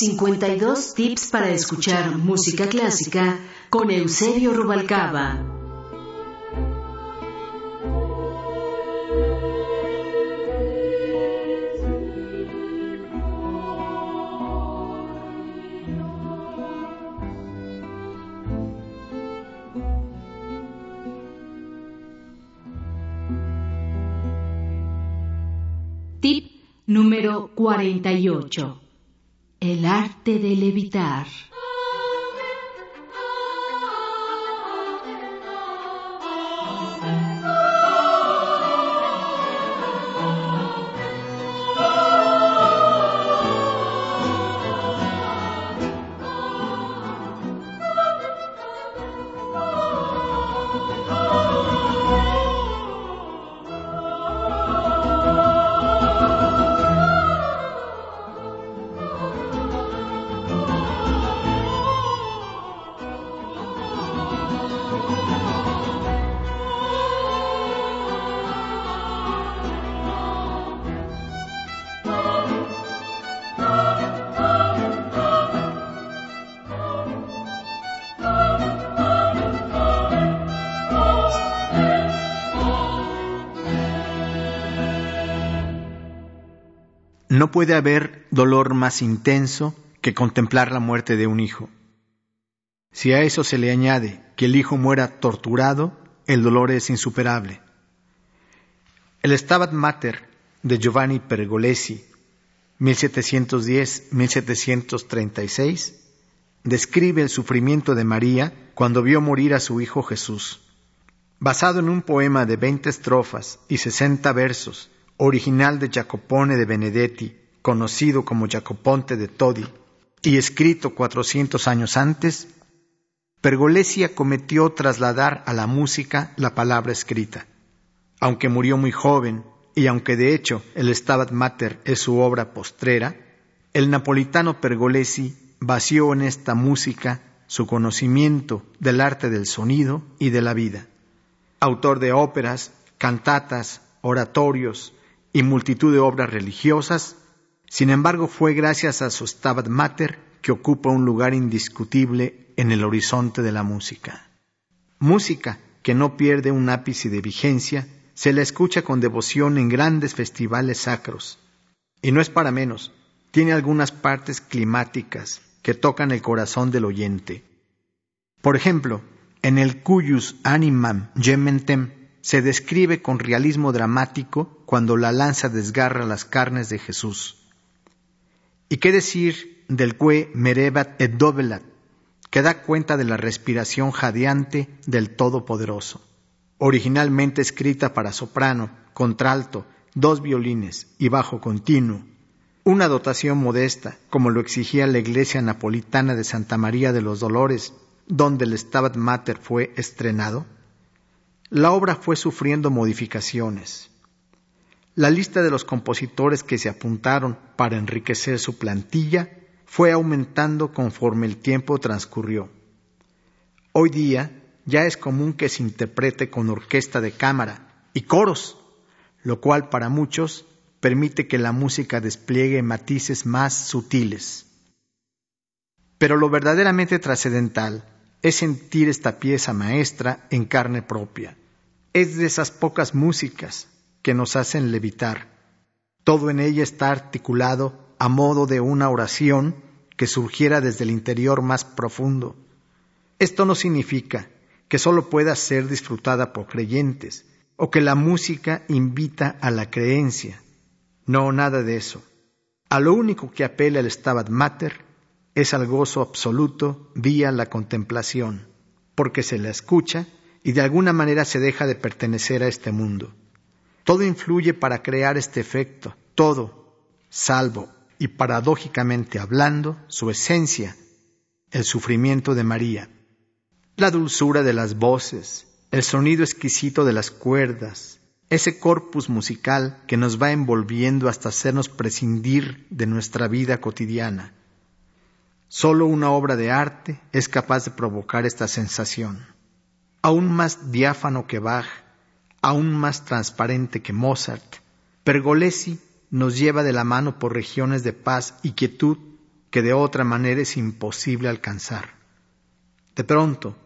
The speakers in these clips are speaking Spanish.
52 tips para escuchar música clásica con Eusebio Rubalcaba. Tip número 48. Arte de levitar. No puede haber dolor más intenso que contemplar la muerte de un hijo. Si a eso se le añade que el hijo muera torturado, el dolor es insuperable. El Stabat Mater de Giovanni Pergolesi, 1710-1736, describe el sufrimiento de María cuando vio morir a su hijo Jesús. Basado en un poema de 20 estrofas y 60 versos, original de Jacopone de Benedetti, conocido como Jacoponte de Todi, y escrito 400 años antes, Pergolesi cometió trasladar a la música la palabra escrita. Aunque murió muy joven, y aunque de hecho el Stabat Mater es su obra postrera, el napolitano Pergolesi vació en esta música su conocimiento del arte del sonido y de la vida. Autor de óperas, cantatas, oratorios, y multitud de obras religiosas, sin embargo fue gracias a su Stabat Mater que ocupa un lugar indiscutible en el horizonte de la música. Música que no pierde un ápice de vigencia, se la escucha con devoción en grandes festivales sacros. Y no es para menos, tiene algunas partes climáticas que tocan el corazón del oyente. Por ejemplo, en el Cuyus Animam Gementem se describe con realismo dramático cuando la lanza desgarra las carnes de Jesús. ¿Y qué decir del cue merebat et dovelat, que da cuenta de la respiración jadeante del Todopoderoso? Originalmente escrita para soprano, contralto, dos violines y bajo continuo, una dotación modesta, como lo exigía la iglesia napolitana de Santa María de los Dolores, donde el Stabat Mater fue estrenado, la obra fue sufriendo modificaciones. La lista de los compositores que se apuntaron para enriquecer su plantilla fue aumentando conforme el tiempo transcurrió. Hoy día ya es común que se interprete con orquesta de cámara y coros, lo cual para muchos permite que la música despliegue matices más sutiles. Pero lo verdaderamente trascendental es sentir esta pieza maestra en carne propia. Es de esas pocas músicas que nos hacen levitar. Todo en ella está articulado a modo de una oración que surgiera desde el interior más profundo. Esto no significa que solo pueda ser disfrutada por creyentes o que la música invita a la creencia. No, nada de eso. A lo único que apela el Stabat Mater es al gozo absoluto vía la contemplación, porque se la escucha y de alguna manera se deja de pertenecer a este mundo. Todo influye para crear este efecto, todo, salvo y paradójicamente hablando, su esencia, el sufrimiento de María, la dulzura de las voces, el sonido exquisito de las cuerdas, ese corpus musical que nos va envolviendo hasta hacernos prescindir de nuestra vida cotidiana Solo una obra de arte es capaz de provocar esta sensación. Aún más diáfano que Bach, aún más transparente que Mozart, Pergolesi nos lleva de la mano por regiones de paz y quietud que de otra manera es imposible alcanzar. De pronto,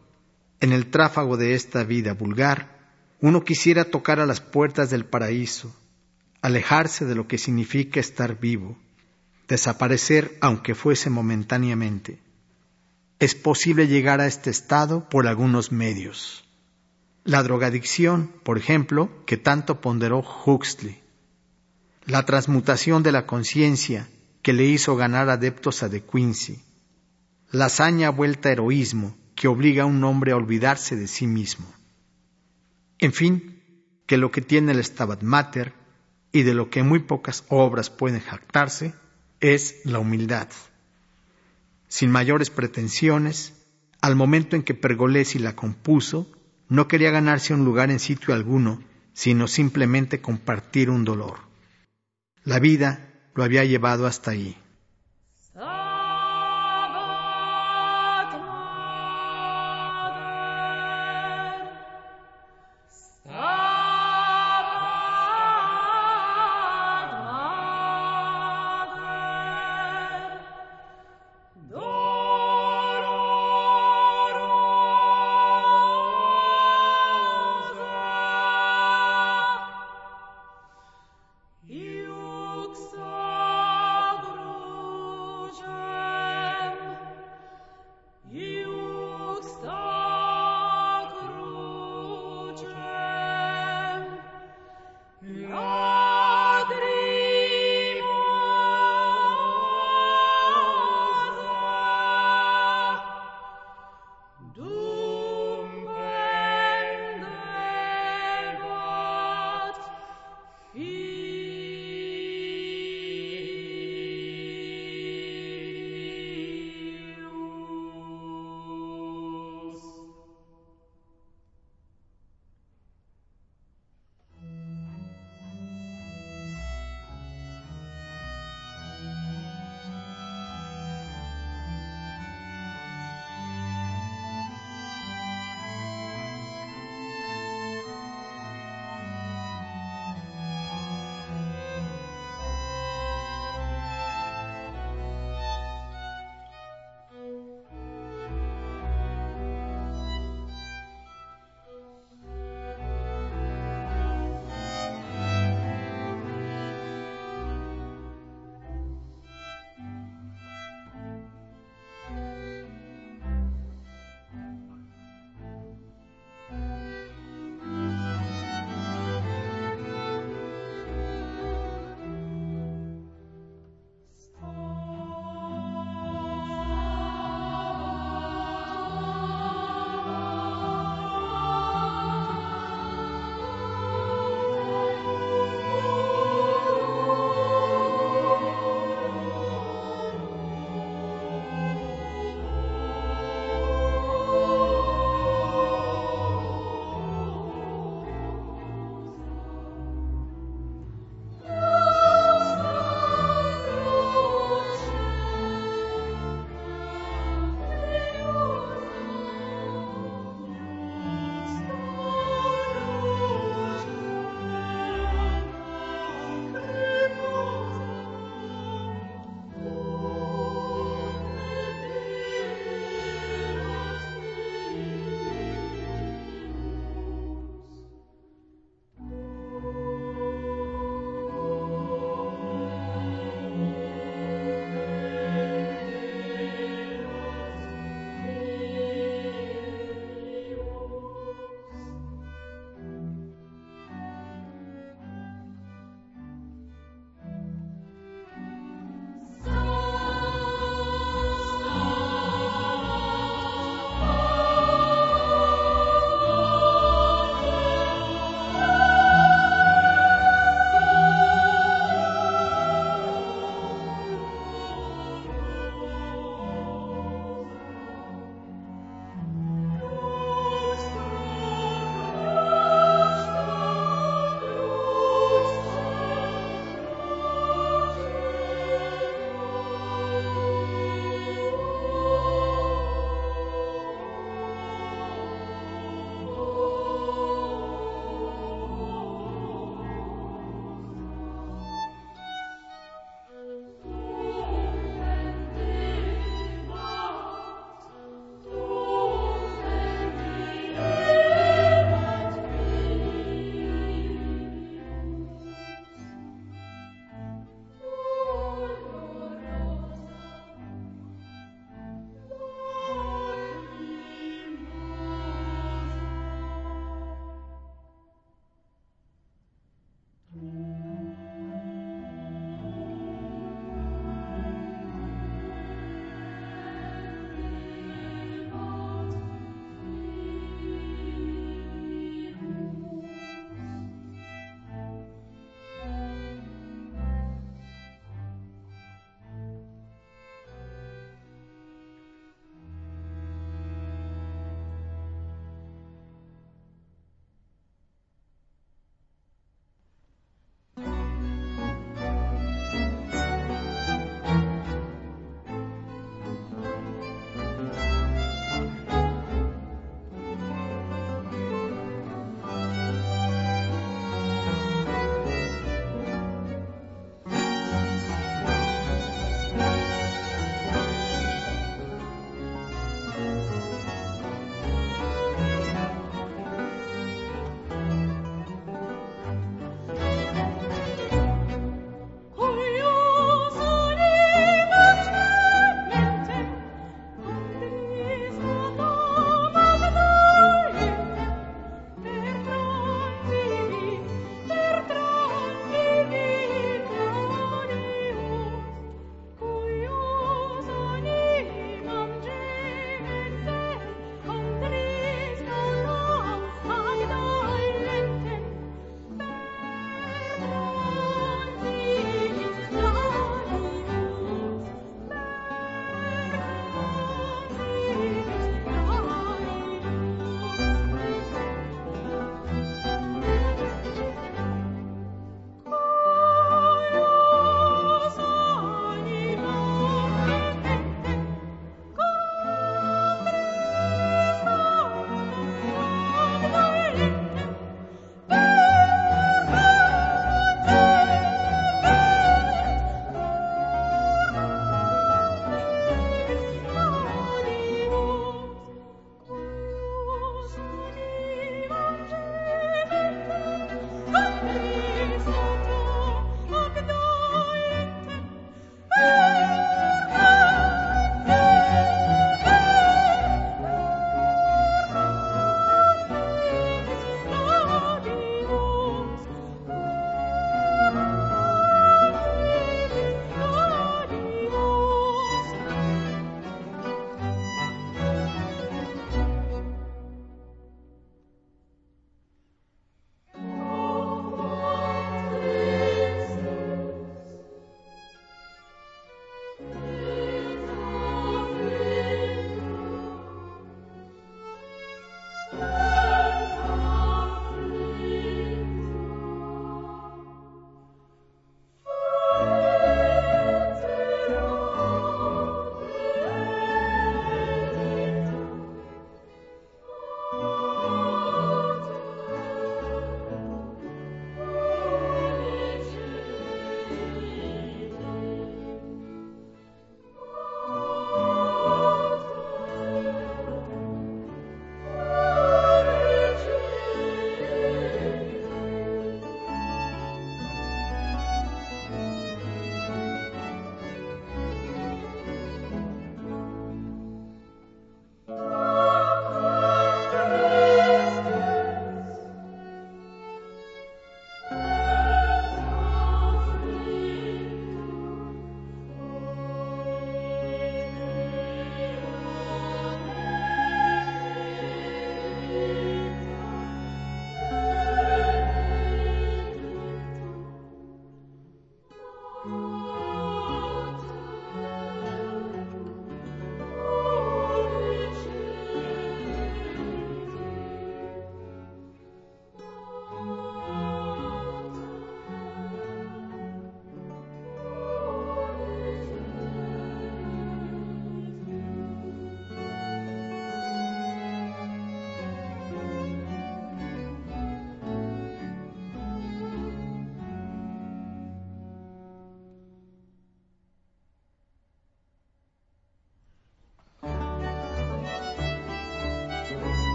en el tráfago de esta vida vulgar, uno quisiera tocar a las puertas del paraíso, alejarse de lo que significa estar vivo, desaparecer aunque fuese momentáneamente. Es posible llegar a este estado por algunos medios. La drogadicción, por ejemplo, que tanto ponderó Huxley. La transmutación de la conciencia que le hizo ganar adeptos a De Quincy. La hazaña vuelta heroísmo que obliga a un hombre a olvidarse de sí mismo. En fin, que lo que tiene el Stabat Mater y de lo que muy pocas obras pueden jactarse es la humildad. Sin mayores pretensiones, al momento en que Pergolesi la compuso, no quería ganarse un lugar en sitio alguno, sino simplemente compartir un dolor. La vida lo había llevado hasta ahí.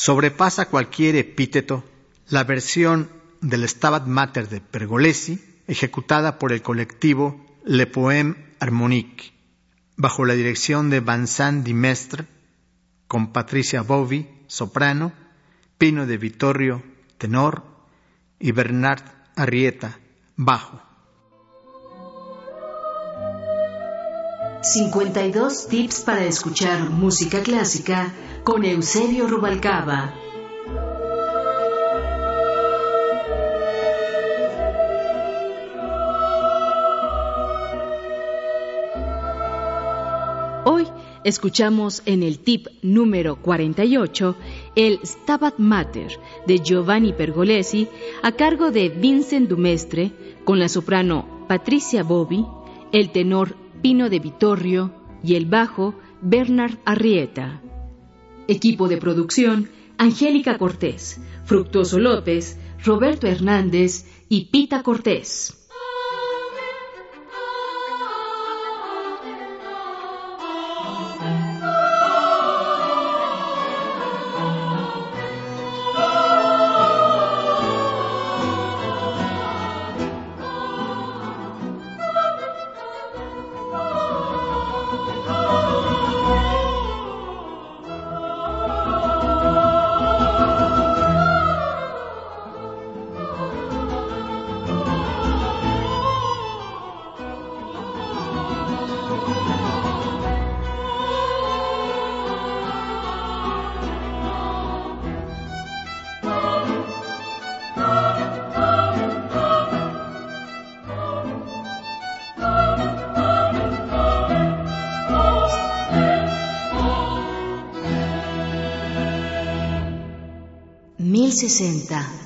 Sobrepasa cualquier epíteto la versión del Stabat Mater de Pergolesi, ejecutada por el colectivo Le Poème Harmonique, bajo la dirección de Vincent Dimestre, con Patricia Bovi, soprano, Pino de Vittorio, tenor, y Bernard Arrieta, bajo. 52 tips para escuchar música clásica con Eusebio Rubalcaba. Hoy escuchamos en el tip número 48 el Stabat Mater de Giovanni Pergolesi a cargo de Vincent Dumestre con la soprano Patricia Bobi, el tenor Pino de Vittorio y el bajo Bernard Arrieta. Equipo de producción, Angélica Cortés, Fructuoso López, Roberto Hernández y Pita Cortés. 1060 AM.